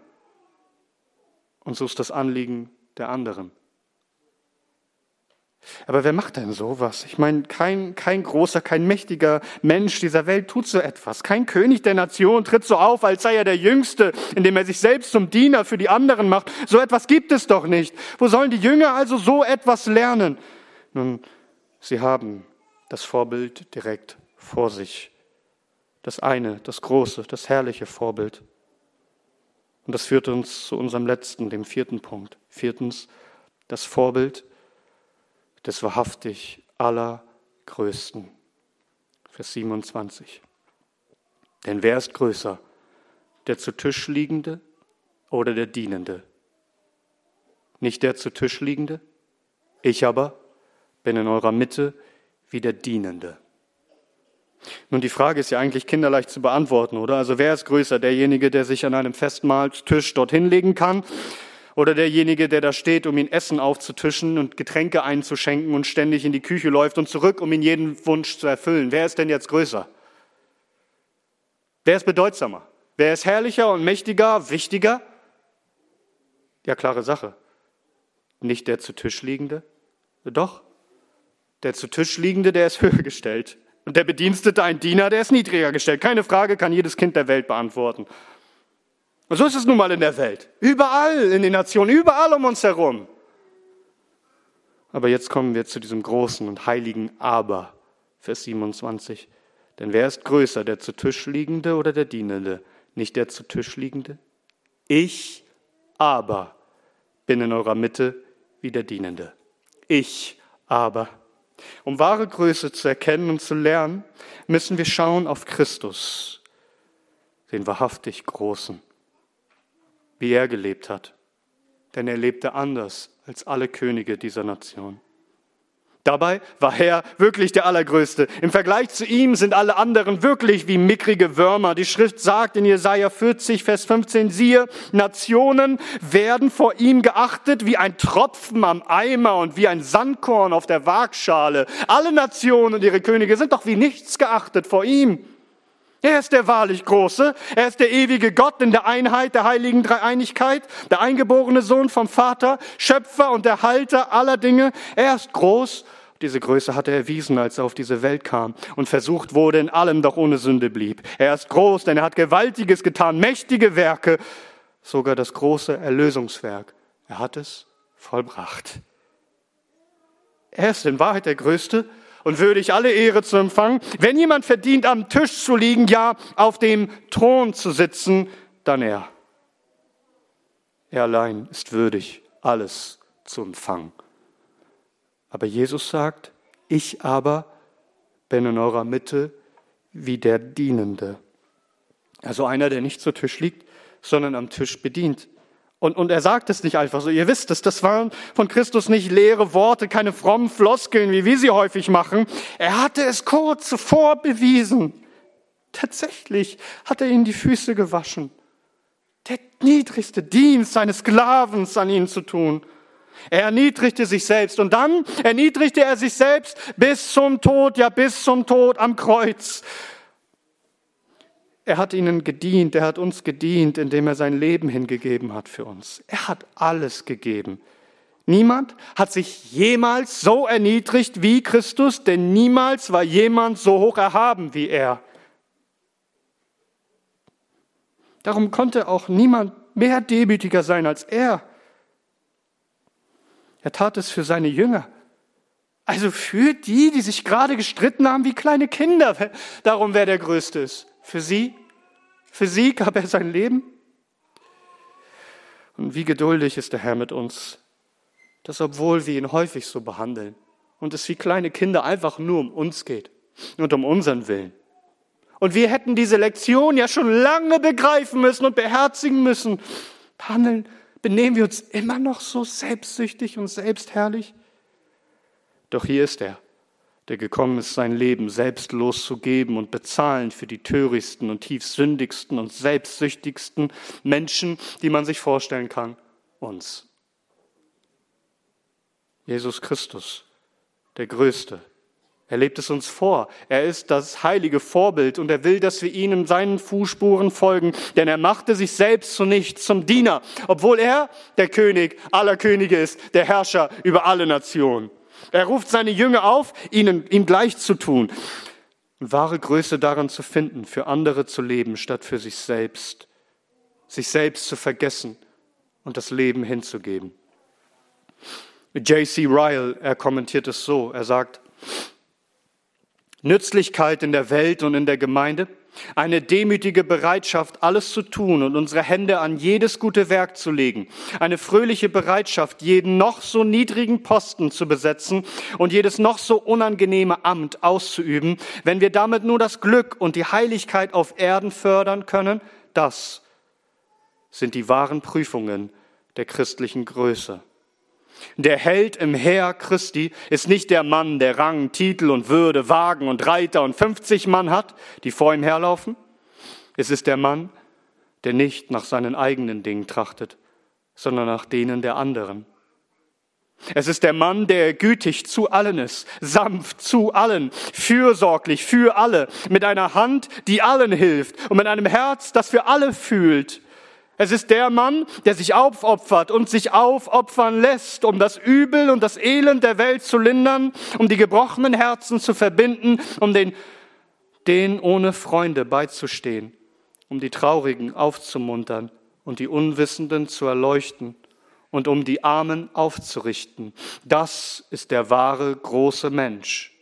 und suchst das Anliegen der anderen. Aber wer macht denn sowas? Ich meine, kein, kein großer, kein mächtiger Mensch dieser Welt tut so etwas. Kein König der Nation tritt so auf, als sei er der Jüngste, indem er sich selbst zum Diener für die anderen macht. So etwas gibt es doch nicht. Wo sollen die Jünger also so etwas lernen? Nun, sie haben das Vorbild direkt vor sich. Das eine, das große, das herrliche Vorbild. Und das führt uns zu unserem letzten, dem vierten Punkt. Viertens, das Vorbild des wahrhaftig Allergrößten. Vers 27. Denn wer ist größer, der zu Tisch liegende oder der Dienende? Nicht der zu Tisch liegende, ich aber bin in eurer Mitte wie der Dienende. Nun, die Frage ist ja eigentlich kinderleicht zu beantworten, oder? Also wer ist größer? Derjenige, der sich an einem Festmahlstisch dorthin legen kann oder derjenige, der da steht, um ihn Essen aufzutischen und Getränke einzuschenken und ständig in die Küche läuft und zurück, um ihn jeden Wunsch zu erfüllen. Wer ist denn jetzt größer? Wer ist bedeutsamer? Wer ist herrlicher und mächtiger, wichtiger? Ja, klare Sache. Nicht der zu Tisch liegende? Doch. Der zu Tisch liegende, der ist höher gestellt. Und der Bedienstete, ein Diener, der ist niedriger gestellt. Keine Frage, kann jedes Kind der Welt beantworten. Und so ist es nun mal in der Welt. Überall in den Nationen, überall um uns herum. Aber jetzt kommen wir zu diesem großen und heiligen Aber, Vers 27. Denn wer ist größer, der zu Tisch liegende oder der Dienende? Nicht der zu Tisch liegende? Ich aber bin in eurer Mitte wie der Dienende. Ich aber. Um wahre Größe zu erkennen und zu lernen, müssen wir schauen auf Christus, den wahrhaftig Großen wie er gelebt hat. Denn er lebte anders als alle Könige dieser Nation. Dabei war er wirklich der Allergrößte. Im Vergleich zu ihm sind alle anderen wirklich wie mickrige Würmer. Die Schrift sagt in Jesaja 40, Vers 15, siehe, Nationen werden vor ihm geachtet wie ein Tropfen am Eimer und wie ein Sandkorn auf der Waagschale. Alle Nationen und ihre Könige sind doch wie nichts geachtet vor ihm. Er ist der wahrlich Große. Er ist der ewige Gott in der Einheit der heiligen Dreieinigkeit, der eingeborene Sohn vom Vater, Schöpfer und Erhalter aller Dinge. Er ist groß. Diese Größe hat er erwiesen, als er auf diese Welt kam und versucht wurde, in allem doch ohne Sünde blieb. Er ist groß, denn er hat Gewaltiges getan, mächtige Werke, sogar das große Erlösungswerk. Er hat es vollbracht. Er ist in Wahrheit der Größte, und würdig alle Ehre zu empfangen. Wenn jemand verdient, am Tisch zu liegen, ja, auf dem Thron zu sitzen, dann er. Er allein ist würdig, alles zu empfangen. Aber Jesus sagt, ich aber bin in eurer Mitte wie der Dienende. Also einer, der nicht zu Tisch liegt, sondern am Tisch bedient. Und, und er sagt es nicht einfach so. Ihr wisst es, das waren von Christus nicht leere Worte, keine frommen Floskeln, wie wir sie häufig machen. Er hatte es kurz zuvor bewiesen. Tatsächlich hat er ihnen die Füße gewaschen. Der niedrigste Dienst seines Sklavens an ihnen zu tun. Er erniedrigte sich selbst und dann erniedrigte er sich selbst bis zum Tod, ja bis zum Tod am Kreuz. Er hat ihnen gedient, er hat uns gedient, indem er sein Leben hingegeben hat für uns. Er hat alles gegeben. Niemand hat sich jemals so erniedrigt wie Christus, denn niemals war jemand so hoch erhaben wie er. Darum konnte auch niemand mehr demütiger sein als er. Er tat es für seine Jünger. Also für die, die sich gerade gestritten haben wie kleine Kinder, darum wer der Größte ist. Für sie für sie gab er sein Leben. Und wie geduldig ist der Herr mit uns, dass obwohl wir ihn häufig so behandeln und es wie kleine Kinder einfach nur um uns geht und um unseren Willen. Und wir hätten diese Lektion ja schon lange begreifen müssen und beherzigen müssen. Handeln, benehmen wir uns immer noch so selbstsüchtig und selbstherrlich? Doch hier ist er, der gekommen ist, sein Leben selbstlos zu geben und bezahlen für die törichsten und tiefsündigsten und selbstsüchtigsten Menschen, die man sich vorstellen kann, uns. Jesus Christus, der Größte. Er lebt es uns vor. Er ist das heilige Vorbild und er will, dass wir ihm in seinen Fußspuren folgen, denn er machte sich selbst zu nichts, zum Diener, obwohl er der König aller Könige ist, der Herrscher über alle Nationen. Er ruft seine Jünger auf, ihnen, ihm gleich zu tun. Wahre Größe daran zu finden, für andere zu leben, statt für sich selbst. Sich selbst zu vergessen und das Leben hinzugeben. J.C. Ryle, er kommentiert es so. Er sagt, Nützlichkeit in der Welt und in der Gemeinde – eine demütige Bereitschaft, alles zu tun und unsere Hände an jedes gute Werk zu legen. Eine fröhliche Bereitschaft, jeden noch so niedrigen Posten zu besetzen und jedes noch so unangenehme Amt auszuüben. Wenn wir damit nur das Glück und die Heiligkeit auf Erden fördern können, das sind die wahren Prüfungen der christlichen Größe. Der Held im Heer Christi ist nicht der Mann, der Rang, Titel und Würde, Wagen und Reiter und 50 Mann hat, die vor ihm herlaufen. Es ist der Mann, der nicht nach seinen eigenen Dingen trachtet, sondern nach denen der anderen. Es ist der Mann, der gütig zu allen ist, sanft zu allen, fürsorglich für alle, mit einer Hand, die allen hilft und mit einem Herz, das für alle fühlt es ist der Mann, der sich aufopfert und sich aufopfern lässt, um das Übel und das Elend der Welt zu lindern, um die gebrochenen Herzen zu verbinden, um den, den ohne Freunde beizustehen, um die Traurigen aufzumuntern und die Unwissenden zu erleuchten und um die Armen aufzurichten. Das ist der wahre große Mensch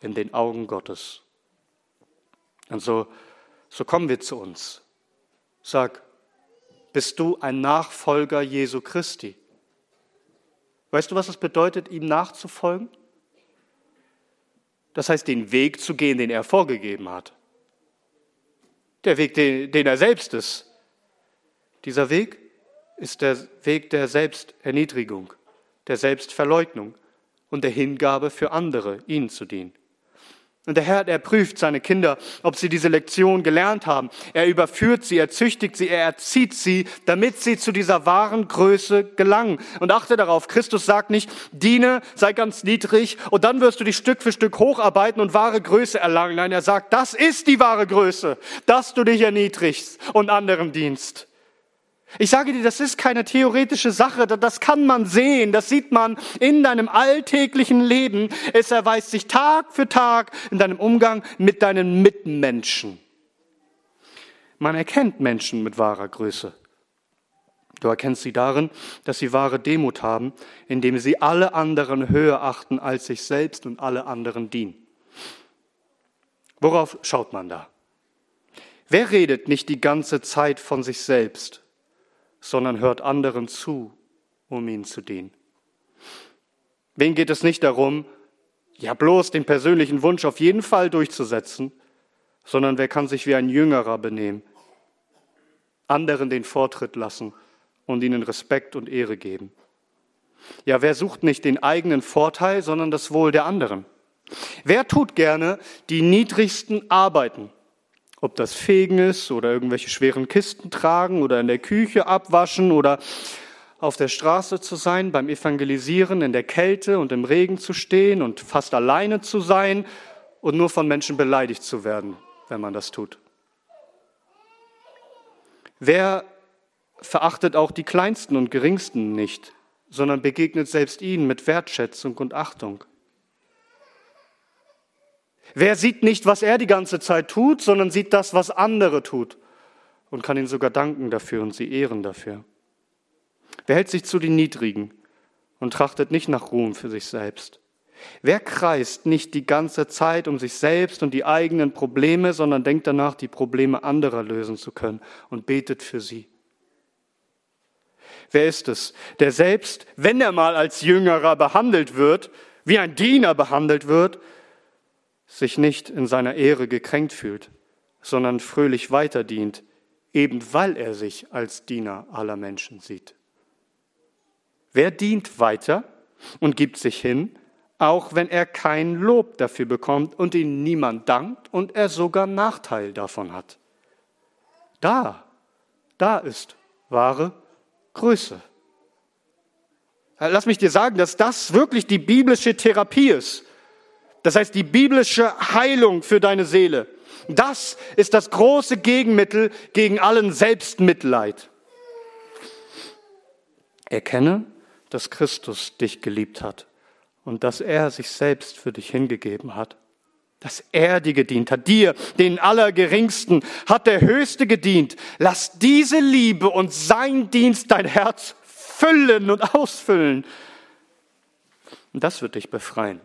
in den Augen Gottes. Und so, so kommen wir zu uns. Sag, bist du ein Nachfolger Jesu Christi. Weißt du, was es bedeutet, ihm nachzufolgen? Das heißt, den Weg zu gehen, den er vorgegeben hat. Der Weg, den, er selbst ist. Dieser Weg ist der Weg der Selbsterniedrigung, der Selbstverleugnung und der Hingabe für andere, ihnen zu dienen. Und der Herr, er prüft seine Kinder, ob sie diese Lektion gelernt haben. Er überführt sie, er züchtigt sie, er erzieht sie, damit sie zu dieser wahren Größe gelangen. Und achte darauf, Christus sagt nicht, diene, sei ganz niedrig und dann wirst du dich Stück für Stück hocharbeiten und wahre Größe erlangen. Nein, er sagt, das ist die wahre Größe, dass du dich erniedrigst und anderen dienst. Ich sage dir, das ist keine theoretische Sache, das kann man sehen, das sieht man in deinem alltäglichen Leben. Es erweist sich Tag für Tag in deinem Umgang mit deinen Mitmenschen. Man erkennt Menschen mit wahrer Größe. Du erkennst sie darin, dass sie wahre Demut haben, indem sie alle anderen höher achten als sich selbst und alle anderen dienen. Worauf schaut man da? Wer redet nicht die ganze Zeit von sich selbst? Sondern hört anderen zu, um ihnen zu dienen. Wen geht es nicht darum, ja bloß den persönlichen Wunsch auf jeden Fall durchzusetzen, sondern wer kann sich wie ein Jüngerer benehmen, anderen den Vortritt lassen und ihnen Respekt und Ehre geben. Ja, wer sucht nicht den eigenen Vorteil, sondern das Wohl der anderen? Wer tut gerne die niedrigsten Arbeiten? Ob das Fegen ist oder irgendwelche schweren Kisten tragen oder in der Küche abwaschen oder auf der Straße zu sein, beim Evangelisieren, in der Kälte und im Regen zu stehen und fast alleine zu sein und nur von Menschen beleidigt zu werden, wenn man das tut. Wer verachtet auch die Kleinsten und Geringsten nicht, sondern begegnet selbst ihnen mit Wertschätzung und Achtung? Wer sieht nicht, was er die ganze Zeit tut, sondern sieht das, was andere tut und kann ihnen sogar danken dafür und sie ehren dafür. Wer hält sich zu den Niedrigen und trachtet nicht nach Ruhm für sich selbst? Wer kreist nicht die ganze Zeit um sich selbst und die eigenen Probleme, sondern denkt danach, die Probleme anderer lösen zu können und betet für sie? Wer ist es, der selbst, wenn er mal als Jüngerer behandelt wird, wie ein Diener behandelt wird, sich nicht in seiner Ehre gekränkt fühlt, sondern fröhlich weiterdient, eben weil er sich als Diener aller Menschen sieht. Wer dient weiter und gibt sich hin, auch wenn er kein Lob dafür bekommt und ihn niemand dankt und er sogar Nachteil davon hat. Da, da ist wahre Größe. Lass mich dir sagen, dass das wirklich die biblische Therapie ist. Das heißt, die biblische Heilung für deine Seele. Das ist das große Gegenmittel gegen allen Selbstmitleid. Erkenne, dass Christus dich geliebt hat und dass er sich selbst für dich hingegeben hat. Dass er dir gedient hat, dir, den Allergeringsten, hat der Höchste gedient. Lass diese Liebe und sein Dienst dein Herz füllen und ausfüllen. Und das wird dich befreien.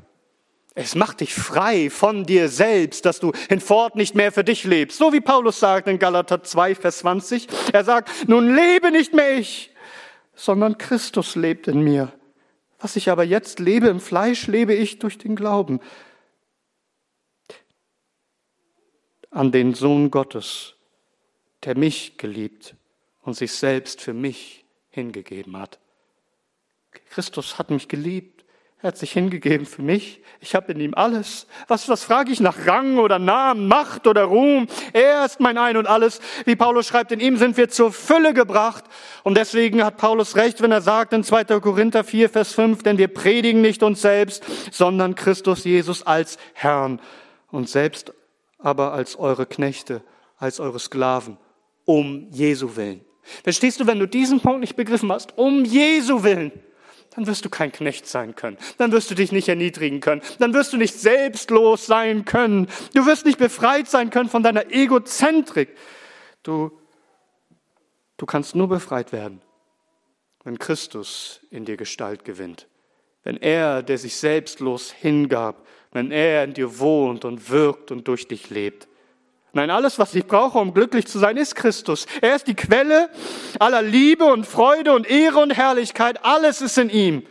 Es macht dich frei von dir selbst, dass du hinfort nicht mehr für dich lebst. So wie Paulus sagt in Galater 2, Vers 20. Er sagt, nun lebe nicht mehr ich, sondern Christus lebt in mir. Was ich aber jetzt lebe im Fleisch, lebe ich durch den Glauben an den Sohn Gottes, der mich geliebt und sich selbst für mich hingegeben hat. Christus hat mich geliebt. Er hat sich hingegeben für mich. Ich habe in ihm alles. Was, was frage ich nach Rang oder Namen, Macht oder Ruhm? Er ist mein Ein und alles. Wie Paulus schreibt, in ihm sind wir zur Fülle gebracht. Und deswegen hat Paulus recht, wenn er sagt in 2. Korinther 4, Vers 5, denn wir predigen nicht uns selbst, sondern Christus Jesus als Herrn und selbst aber als eure Knechte, als eure Sklaven, um Jesu willen. Verstehst du, wenn du diesen Punkt nicht begriffen hast, um Jesu willen, dann wirst du kein Knecht sein können. Dann wirst du dich nicht erniedrigen können. Dann wirst du nicht selbstlos sein können. Du wirst nicht befreit sein können von deiner Egozentrik. Du, du kannst nur befreit werden, wenn Christus in dir Gestalt gewinnt. Wenn er, der sich selbstlos hingab, wenn er in dir wohnt und wirkt und durch dich lebt. Nein, alles, was ich brauche, um glücklich zu sein, ist Christus. Er ist die Quelle aller Liebe und Freude und Ehre und Herrlichkeit. Alles ist in ihm.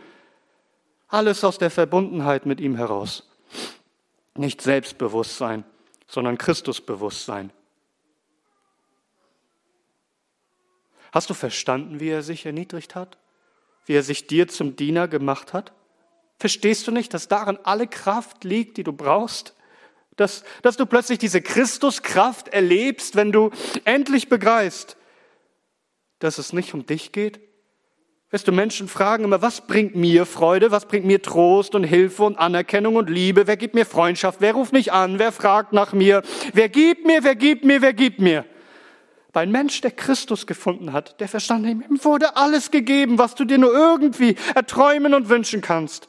Alles aus der Verbundenheit mit ihm heraus. Nicht Selbstbewusstsein, sondern Christusbewusstsein. Hast du verstanden, wie er sich erniedrigt hat? Wie er sich dir zum Diener gemacht hat? Verstehst du nicht, dass darin alle Kraft liegt, die du brauchst? Dass, dass du plötzlich diese Christuskraft erlebst, wenn du endlich begreifst, dass es nicht um dich geht. Weißt du, Menschen fragen immer, was bringt mir Freude, was bringt mir Trost und Hilfe und Anerkennung und Liebe, wer gibt mir Freundschaft, wer ruft mich an, wer fragt nach mir, wer gibt mir, wer gibt mir, wer gibt mir. Bei einem Mensch, der Christus gefunden hat, der verstand, ihm wurde alles gegeben, was du dir nur irgendwie erträumen und wünschen kannst.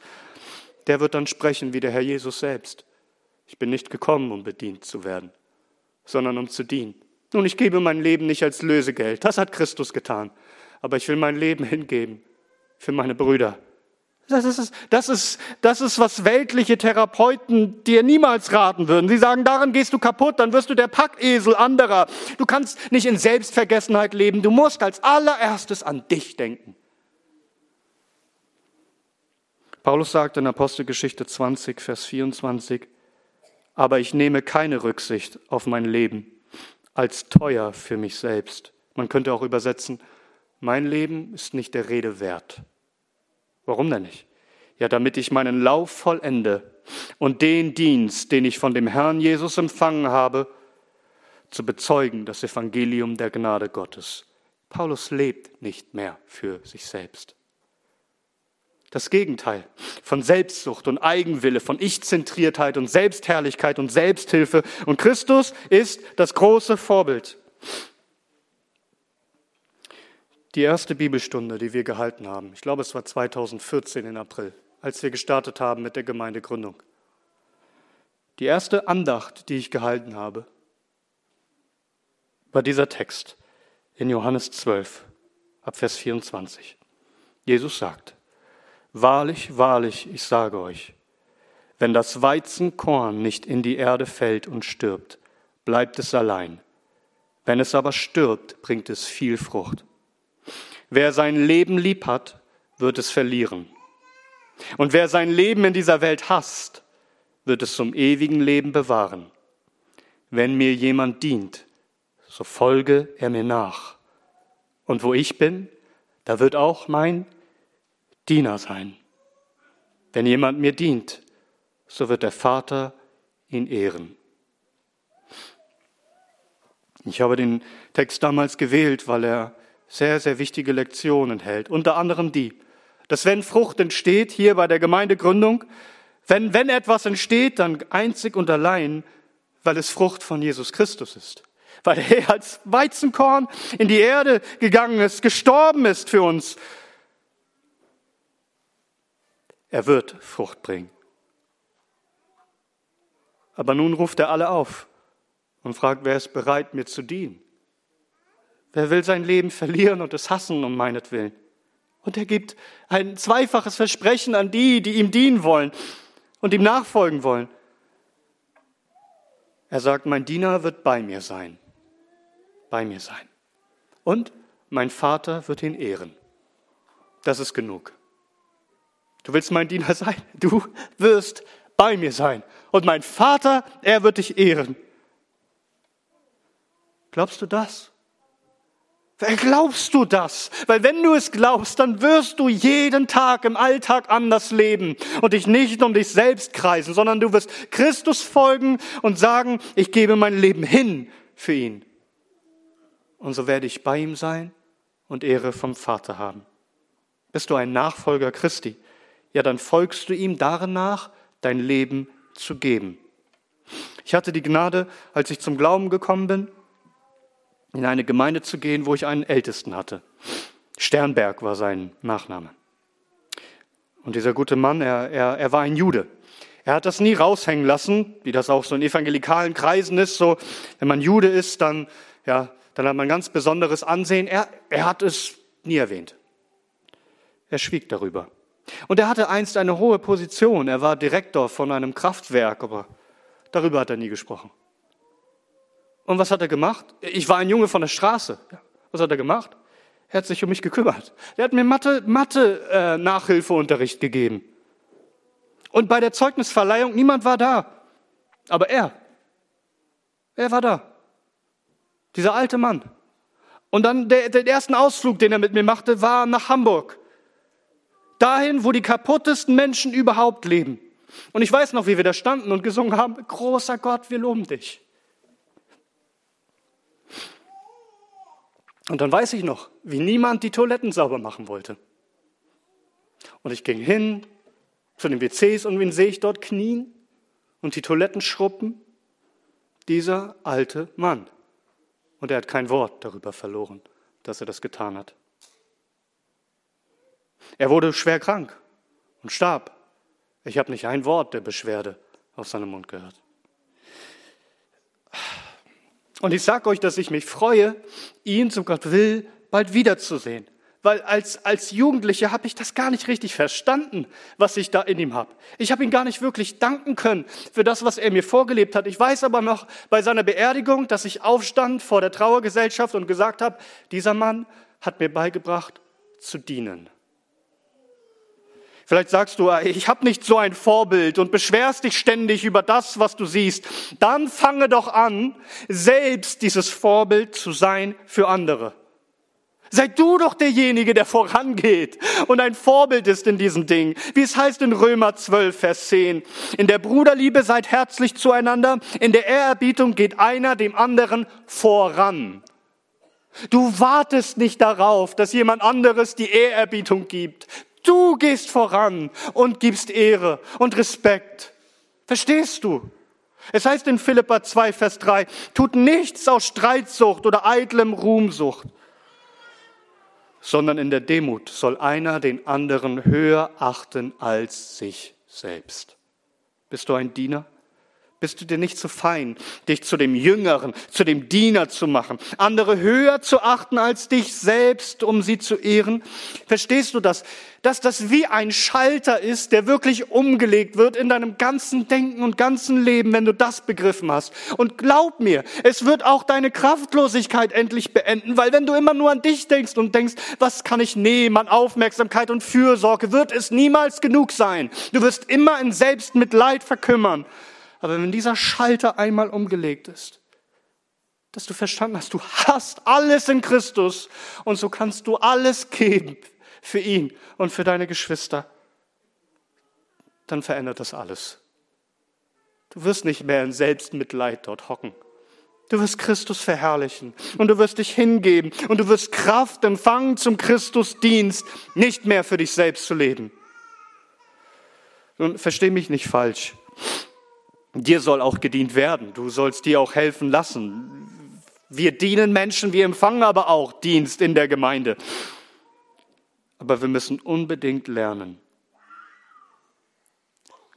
Der wird dann sprechen wie der Herr Jesus selbst. Ich bin nicht gekommen, um bedient zu werden, sondern um zu dienen. Nun, ich gebe mein Leben nicht als Lösegeld, das hat Christus getan, aber ich will mein Leben hingeben für meine Brüder. Das ist, das ist, das ist, was weltliche Therapeuten dir niemals raten würden. Sie sagen, daran gehst du kaputt, dann wirst du der Packesel anderer. Du kannst nicht in Selbstvergessenheit leben, du musst als allererstes an dich denken. Paulus sagt in Apostelgeschichte 20, Vers 24, aber ich nehme keine Rücksicht auf mein Leben als teuer für mich selbst. Man könnte auch übersetzen, mein Leben ist nicht der Rede wert. Warum denn nicht? Ja, damit ich meinen Lauf vollende und den Dienst, den ich von dem Herrn Jesus empfangen habe, zu bezeugen, das Evangelium der Gnade Gottes. Paulus lebt nicht mehr für sich selbst. Das Gegenteil von Selbstsucht und Eigenwille, von Ich-Zentriertheit und Selbstherrlichkeit und Selbsthilfe. Und Christus ist das große Vorbild. Die erste Bibelstunde, die wir gehalten haben, ich glaube es war 2014 in April, als wir gestartet haben mit der Gemeindegründung. Die erste Andacht, die ich gehalten habe, war dieser Text in Johannes 12, ab Vers 24. Jesus sagt, Wahrlich, wahrlich, ich sage euch, wenn das Weizenkorn nicht in die Erde fällt und stirbt, bleibt es allein. Wenn es aber stirbt, bringt es viel Frucht. Wer sein Leben lieb hat, wird es verlieren. Und wer sein Leben in dieser Welt hasst, wird es zum ewigen Leben bewahren. Wenn mir jemand dient, so folge er mir nach. Und wo ich bin, da wird auch mein Diener sein. Wenn jemand mir dient, so wird der Vater ihn ehren. Ich habe den Text damals gewählt, weil er sehr, sehr wichtige Lektionen enthält. Unter anderem die, dass wenn Frucht entsteht, hier bei der Gemeindegründung, wenn, wenn etwas entsteht, dann einzig und allein, weil es Frucht von Jesus Christus ist. Weil er als Weizenkorn in die Erde gegangen ist, gestorben ist für uns. Er wird Frucht bringen. Aber nun ruft er alle auf und fragt, wer ist bereit, mir zu dienen? Wer will sein Leben verlieren und es hassen um meinetwillen? Und er gibt ein zweifaches Versprechen an die, die ihm dienen wollen und ihm nachfolgen wollen. Er sagt, mein Diener wird bei mir sein, bei mir sein. Und mein Vater wird ihn ehren. Das ist genug. Du willst mein Diener sein? Du wirst bei mir sein. Und mein Vater, er wird dich ehren. Glaubst du das? Glaubst du das? Weil wenn du es glaubst, dann wirst du jeden Tag im Alltag anders leben und dich nicht um dich selbst kreisen, sondern du wirst Christus folgen und sagen, ich gebe mein Leben hin für ihn. Und so werde ich bei ihm sein und Ehre vom Vater haben. Bist du ein Nachfolger Christi? Ja, dann folgst du ihm darin nach, dein Leben zu geben. Ich hatte die Gnade, als ich zum Glauben gekommen bin, in eine Gemeinde zu gehen, wo ich einen Ältesten hatte. Sternberg war sein Nachname. Und dieser gute Mann, er, er, er war ein Jude. Er hat das nie raushängen lassen, wie das auch so in evangelikalen Kreisen ist. So, wenn man Jude ist, dann, ja, dann hat man ganz besonderes Ansehen. Er, er hat es nie erwähnt. Er schwieg darüber. Und er hatte einst eine hohe Position. Er war Direktor von einem Kraftwerk, aber darüber hat er nie gesprochen. Und was hat er gemacht? Ich war ein Junge von der Straße. Was hat er gemacht? Er hat sich um mich gekümmert. Er hat mir Mathe, Mathe äh, Nachhilfeunterricht gegeben. Und bei der Zeugnisverleihung niemand war da, aber er. Er war da. Dieser alte Mann. Und dann der, der ersten Ausflug, den er mit mir machte, war nach Hamburg. Dahin, wo die kaputtesten Menschen überhaupt leben. Und ich weiß noch, wie wir da standen und gesungen haben, großer Gott, wir loben dich. Und dann weiß ich noch, wie niemand die Toiletten sauber machen wollte. Und ich ging hin zu den WCs und wen sehe ich dort knien und die Toiletten schruppen? Dieser alte Mann. Und er hat kein Wort darüber verloren, dass er das getan hat. Er wurde schwer krank und starb. Ich habe nicht ein Wort der Beschwerde aus seinem Mund gehört. Und ich sage euch, dass ich mich freue, ihn, zum Gott will, bald wiederzusehen. Weil als, als Jugendliche habe ich das gar nicht richtig verstanden, was ich da in ihm habe. Ich habe ihn gar nicht wirklich danken können für das, was er mir vorgelebt hat. Ich weiß aber noch bei seiner Beerdigung, dass ich aufstand vor der Trauergesellschaft und gesagt habe, dieser Mann hat mir beigebracht zu dienen. Vielleicht sagst du, ich habe nicht so ein Vorbild und beschwerst dich ständig über das, was du siehst. Dann fange doch an, selbst dieses Vorbild zu sein für andere. Sei du doch derjenige, der vorangeht und ein Vorbild ist in diesem Ding. Wie es heißt in Römer 12, Vers 10. In der Bruderliebe seid herzlich zueinander. In der Ehrerbietung geht einer dem anderen voran. Du wartest nicht darauf, dass jemand anderes die Ehrerbietung gibt. Du gehst voran und gibst Ehre und Respekt. Verstehst du? Es heißt in Philippa 2, Vers 3, tut nichts aus Streitsucht oder eitlem Ruhmsucht, sondern in der Demut soll einer den anderen höher achten als sich selbst. Bist du ein Diener? Bist du dir nicht zu fein, dich zu dem Jüngeren, zu dem Diener zu machen, andere höher zu achten als dich selbst, um sie zu ehren? Verstehst du das? Dass das wie ein Schalter ist, der wirklich umgelegt wird in deinem ganzen Denken und ganzen Leben, wenn du das begriffen hast. Und glaub mir, es wird auch deine Kraftlosigkeit endlich beenden, weil wenn du immer nur an dich denkst und denkst, was kann ich nehmen an Aufmerksamkeit und Fürsorge, wird es niemals genug sein. Du wirst immer in Selbstmitleid verkümmern. Aber wenn dieser Schalter einmal umgelegt ist, dass du verstanden hast, du hast alles in Christus und so kannst du alles geben für ihn und für deine Geschwister, dann verändert das alles. Du wirst nicht mehr in Selbstmitleid dort hocken. Du wirst Christus verherrlichen und du wirst dich hingeben und du wirst Kraft empfangen zum Christusdienst, nicht mehr für dich selbst zu leben. Und versteh mich nicht falsch. Dir soll auch gedient werden. Du sollst dir auch helfen lassen. Wir dienen Menschen, wir empfangen aber auch Dienst in der Gemeinde. Aber wir müssen unbedingt lernen,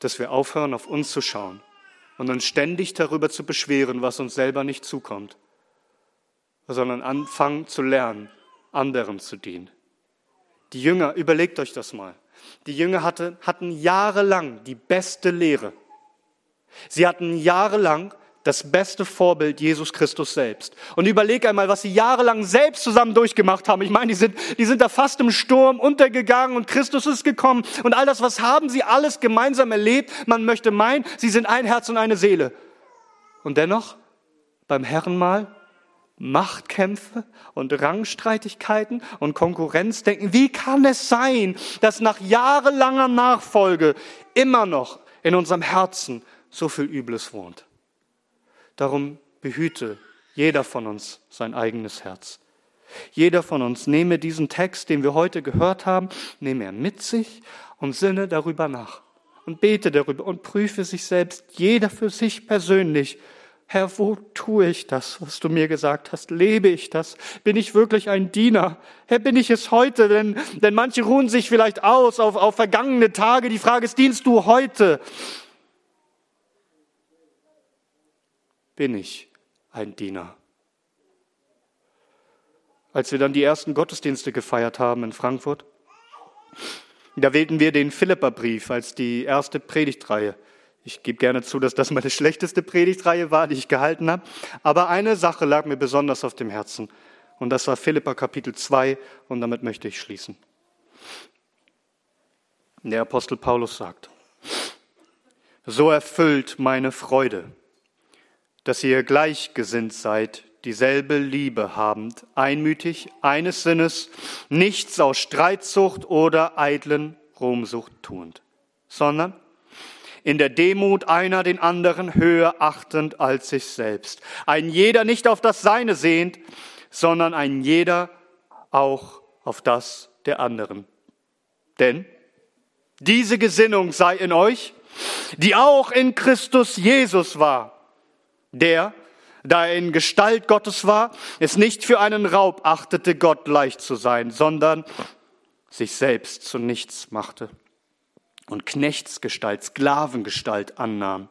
dass wir aufhören, auf uns zu schauen und uns ständig darüber zu beschweren, was uns selber nicht zukommt, sondern anfangen zu lernen, anderen zu dienen. Die Jünger, überlegt euch das mal. Die Jünger hatte, hatten jahrelang die beste Lehre. Sie hatten jahrelang das beste Vorbild Jesus Christus selbst. Und überleg einmal, was sie jahrelang selbst zusammen durchgemacht haben. Ich meine, die sind, die sind da fast im Sturm untergegangen und Christus ist gekommen. Und all das, was haben sie alles gemeinsam erlebt? Man möchte meinen, sie sind ein Herz und eine Seele. Und dennoch, beim Herrenmahl, Machtkämpfe und Rangstreitigkeiten und Konkurrenzdenken. Wie kann es sein, dass nach jahrelanger Nachfolge immer noch in unserem Herzen so viel Übles wohnt? Darum behüte jeder von uns sein eigenes Herz. Jeder von uns nehme diesen Text, den wir heute gehört haben, nehme er mit sich und sinne darüber nach und bete darüber und prüfe sich selbst, jeder für sich persönlich. Herr, wo tue ich das, was du mir gesagt hast? Lebe ich das? Bin ich wirklich ein Diener? Herr, bin ich es heute? Denn, denn manche ruhen sich vielleicht aus auf, auf vergangene Tage. Die Frage ist, dienst du heute? Bin ich ein Diener. Als wir dann die ersten Gottesdienste gefeiert haben in Frankfurt, da wählten wir den Philipperbrief als die erste Predigtreihe. Ich gebe gerne zu, dass das meine schlechteste Predigtreihe war, die ich gehalten habe. Aber eine Sache lag mir besonders auf dem Herzen. Und das war Philippa Kapitel 2. Und damit möchte ich schließen. Der Apostel Paulus sagt, so erfüllt meine Freude dass ihr gleichgesinnt seid, dieselbe Liebe habend, einmütig, eines Sinnes, nichts aus Streitsucht oder eitlen Ruhmsucht tuend, sondern in der Demut einer den anderen höher achtend als sich selbst. Ein jeder nicht auf das Seine sehend, sondern ein jeder auch auf das der anderen. Denn diese Gesinnung sei in euch, die auch in Christus Jesus war der, da er in Gestalt Gottes war, es nicht für einen Raub achtete, Gott leicht zu sein, sondern sich selbst zu nichts machte und Knechtsgestalt, Sklavengestalt annahm,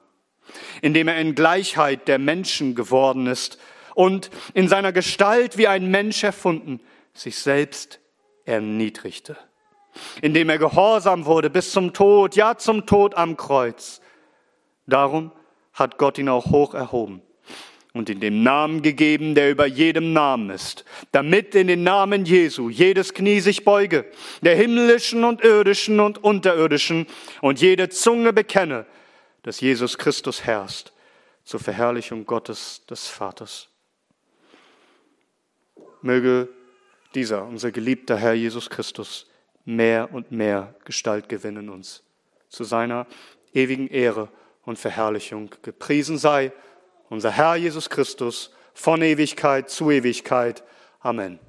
indem er in Gleichheit der Menschen geworden ist und in seiner Gestalt wie ein Mensch erfunden, sich selbst erniedrigte, indem er gehorsam wurde bis zum Tod, ja zum Tod am Kreuz. Darum hat Gott ihn auch hoch erhoben und in dem Namen gegeben, der über jedem Namen ist, damit in den Namen Jesu jedes Knie sich beuge, der himmlischen und irdischen und unterirdischen, und jede Zunge bekenne, dass Jesus Christus herrscht, zur Verherrlichung Gottes des Vaters. Möge dieser, unser geliebter Herr Jesus Christus, mehr und mehr Gestalt gewinnen uns, zu seiner ewigen Ehre und Verherrlichung. Gepriesen sei unser Herr Jesus Christus von Ewigkeit zu Ewigkeit. Amen.